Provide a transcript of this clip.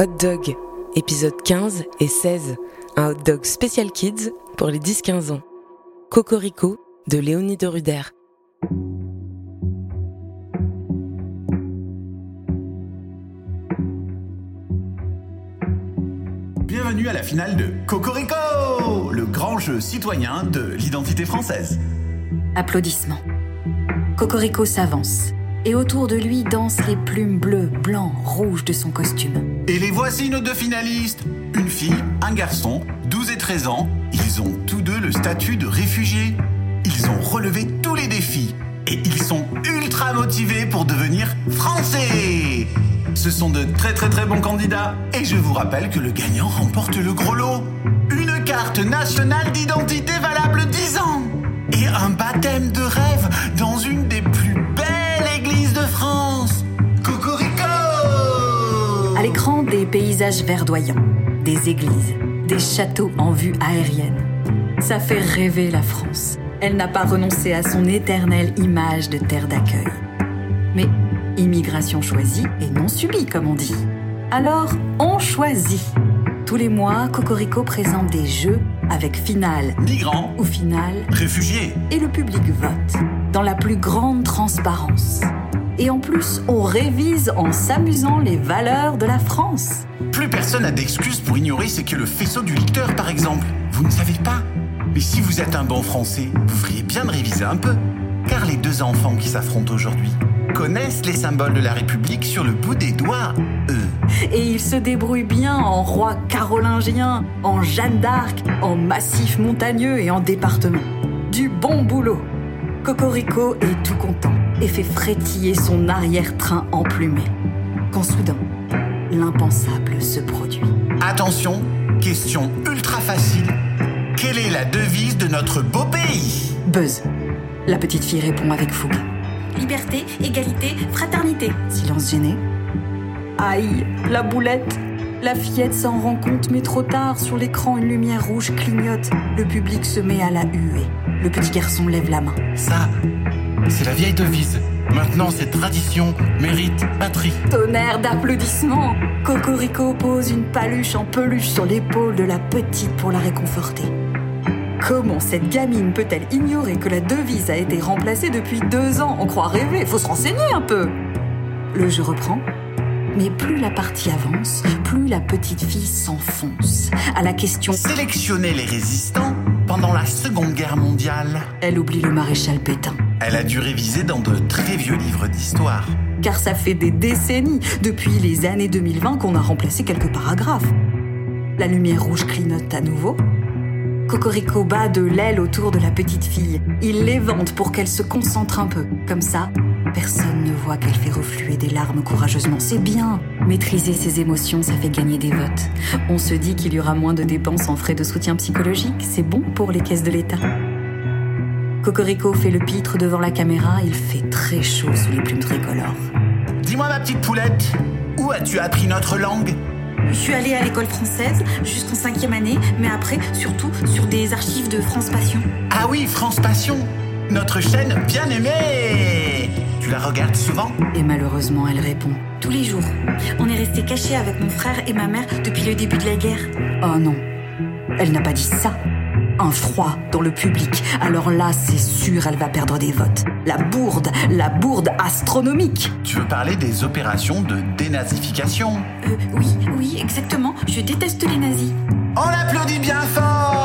Hot Dog, épisode 15 et 16. Un hot dog spécial kids pour les 10-15 ans. Cocorico de Léonie de Ruder. Bienvenue à la finale de Cocorico, le grand jeu citoyen de l'identité française. Applaudissements. Cocorico s'avance, et autour de lui dansent les plumes bleues, blancs, rouges de son costume. Et les voici nos deux finalistes. Une fille, un garçon, 12 et 13 ans. Ils ont tous deux le statut de réfugiés. Ils ont relevé tous les défis. Et ils sont ultra motivés pour devenir français. Ce sont de très très très bons candidats. Et je vous rappelle que le gagnant remporte le gros lot. Une carte nationale d'identité Des paysages verdoyants, des églises, des châteaux en vue aérienne. Ça fait rêver la France. Elle n'a pas renoncé à son éternelle image de terre d'accueil. Mais immigration choisie et non subie, comme on dit. Alors, on choisit. Tous les mois, Cocorico présente des jeux avec finale Migrants, ou finale réfugiés. et le public vote dans la plus grande transparence. Et en plus, on révise en s'amusant les valeurs de la France. Plus personne n'a d'excuses pour ignorer ce qu'est le faisceau du lecteur, par exemple. Vous ne savez pas Mais si vous êtes un bon français, vous feriez bien de réviser un peu. Car les deux enfants qui s'affrontent aujourd'hui connaissent les symboles de la République sur le bout des doigts, eux. Et il se débrouille bien en roi carolingien, en Jeanne d'Arc, en massif montagneux et en département. Du bon boulot. Cocorico est tout content et fait frétiller son arrière-train emplumé. Quand soudain, l'impensable se produit. Attention, question ultra facile. Quelle est la devise de notre beau pays? Buzz. La petite fille répond avec fougue. Liberté, égalité, fraternité. Silence gêné. Aïe, la boulette La fillette s'en rend compte, mais trop tard, sur l'écran, une lumière rouge clignote. Le public se met à la huer. Le petit garçon lève la main. Ça, c'est la vieille devise. Maintenant, c'est tradition, mérite, patrie. Tonnerre d'applaudissements Cocorico pose une paluche en peluche sur l'épaule de la petite pour la réconforter. Comment cette gamine peut-elle ignorer que la devise a été remplacée depuis deux ans? On croit rêver, faut se renseigner un peu Le jeu reprend, mais plus la partie avance, plus la petite fille s'enfonce. À la question, Sélectionner les résistants pendant la Seconde Guerre mondiale. elle oublie le maréchal Pétain. Elle a dû réviser dans de très vieux livres d'histoire. car ça fait des décennies, depuis les années 2020, qu'on a remplacé quelques paragraphes. La lumière rouge clignote à nouveau. Cocorico bat de l'aile autour de la petite fille. Il l'évente pour qu'elle se concentre un peu. Comme ça, personne ne voit qu'elle fait refluer des larmes courageusement. C'est bien. Maîtriser ses émotions, ça fait gagner des votes. On se dit qu'il y aura moins de dépenses en frais de soutien psychologique. C'est bon pour les caisses de l'État. Cocorico fait le pitre devant la caméra. Il fait très chaud sous les plumes tricolores. Dis-moi ma petite poulette, où as-tu appris notre langue? Je suis allée à l'école française jusqu'en cinquième année, mais après, surtout, sur des archives de France Passion. Ah oui, France Passion, notre chaîne bien aimée. Tu la regardes souvent Et malheureusement, elle répond Tous les jours. On est resté cachés avec mon frère et ma mère depuis le début de la guerre. Oh non, elle n'a pas dit ça. Un froid dans le public. Alors là, c'est sûr, elle va perdre des votes. La bourde, la bourde astronomique. Tu veux parler des opérations de dénazification? Euh, oui, oui, exactement. Je déteste les nazis. On applaudit bien fort